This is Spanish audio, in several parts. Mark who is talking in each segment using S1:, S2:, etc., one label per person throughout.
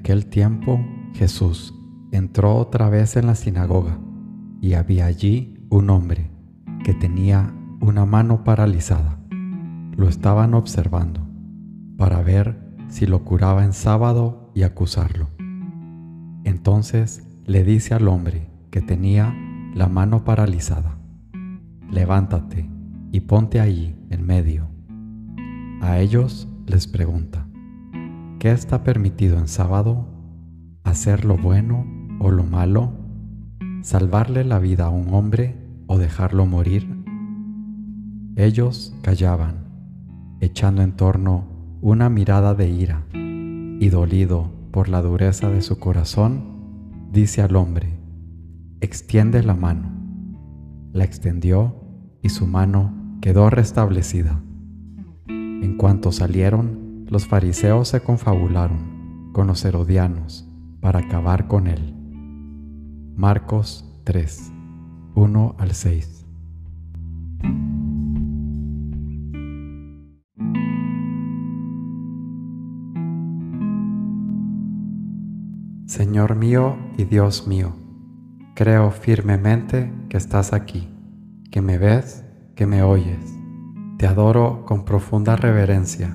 S1: aquel tiempo Jesús entró otra vez en la sinagoga y había allí un hombre que tenía una mano paralizada. Lo estaban observando para ver si lo curaba en sábado y acusarlo. Entonces le dice al hombre que tenía la mano paralizada, levántate y ponte allí en medio. A ellos les pregunta, ¿qué está permitido en sábado? ¿Hacer lo bueno o lo malo? ¿Salvarle la vida a un hombre o dejarlo morir? Ellos callaban, echando en torno una mirada de ira, y dolido por la dureza de su corazón, dice al hombre, extiende la mano. La extendió y su mano quedó restablecida. En cuanto salieron, los fariseos se confabularon con los herodianos para acabar con él. Marcos 3, 1 al 6. Señor mío y Dios mío, creo firmemente que estás aquí, que me ves, que me oyes. Te adoro con profunda reverencia.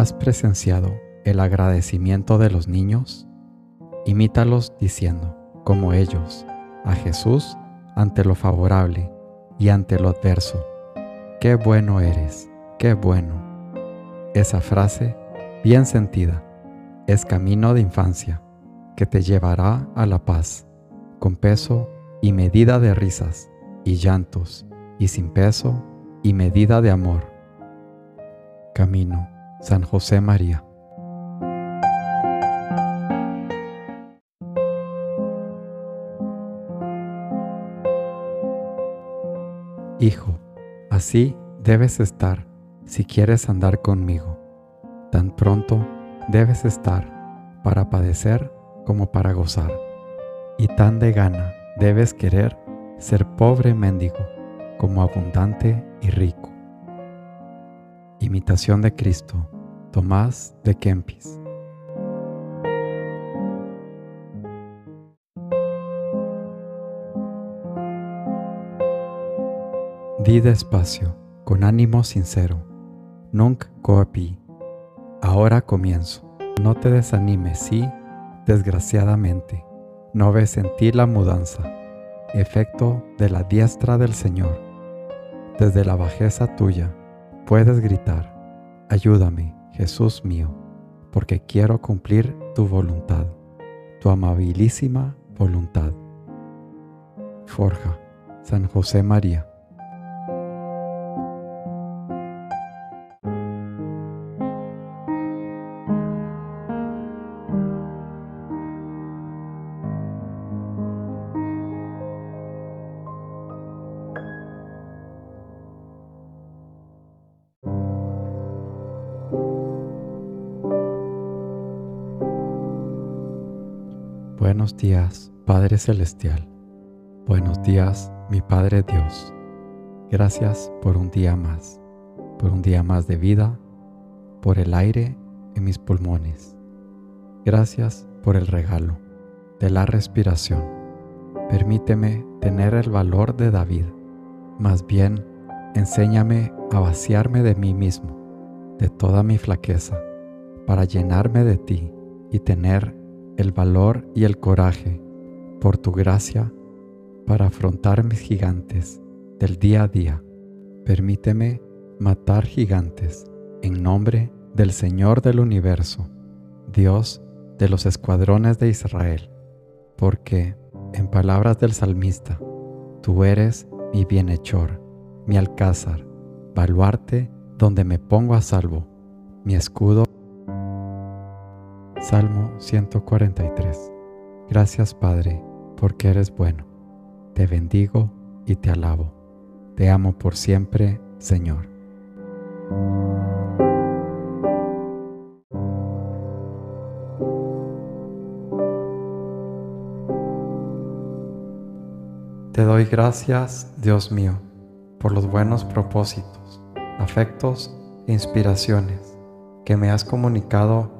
S1: ¿Has presenciado el agradecimiento de los niños? Imítalos diciendo, como ellos, a Jesús ante lo favorable y ante lo adverso. Qué bueno eres, qué bueno. Esa frase, bien sentida, es camino de infancia que te llevará a la paz, con peso y medida de risas y llantos, y sin peso y medida de amor. Camino San José María. Hijo, así debes estar si quieres andar conmigo. Tan pronto debes estar para padecer como para gozar. Y tan de gana debes querer ser pobre mendigo como abundante y rico. Imitación de Cristo, Tomás de Kempis. Di despacio, con ánimo sincero. Nunc coapi. Ahora comienzo. No te desanimes si, desgraciadamente, no ves en ti la mudanza, efecto de la diestra del Señor. Desde la bajeza tuya, puedes gritar, ayúdame, Jesús mío, porque quiero cumplir tu voluntad, tu amabilísima voluntad. Forja, San José María. Buenos días, Padre Celestial. Buenos días, mi Padre Dios. Gracias por un día más, por un día más de vida, por el aire en mis pulmones. Gracias por el regalo de la respiración. Permíteme tener el valor de David. Más bien, enséñame a vaciarme de mí mismo, de toda mi flaqueza, para llenarme de ti y tener el valor y el coraje por tu gracia para afrontar mis gigantes del día a día. Permíteme matar gigantes en nombre del Señor del universo, Dios de los escuadrones de Israel, porque, en palabras del salmista, Tú eres mi bienhechor, mi alcázar, baluarte donde me pongo a salvo, mi escudo. Salmo 143. Gracias Padre, porque eres bueno. Te bendigo y te alabo. Te amo por siempre, Señor. Te doy gracias, Dios mío, por los buenos propósitos, afectos e inspiraciones que me has comunicado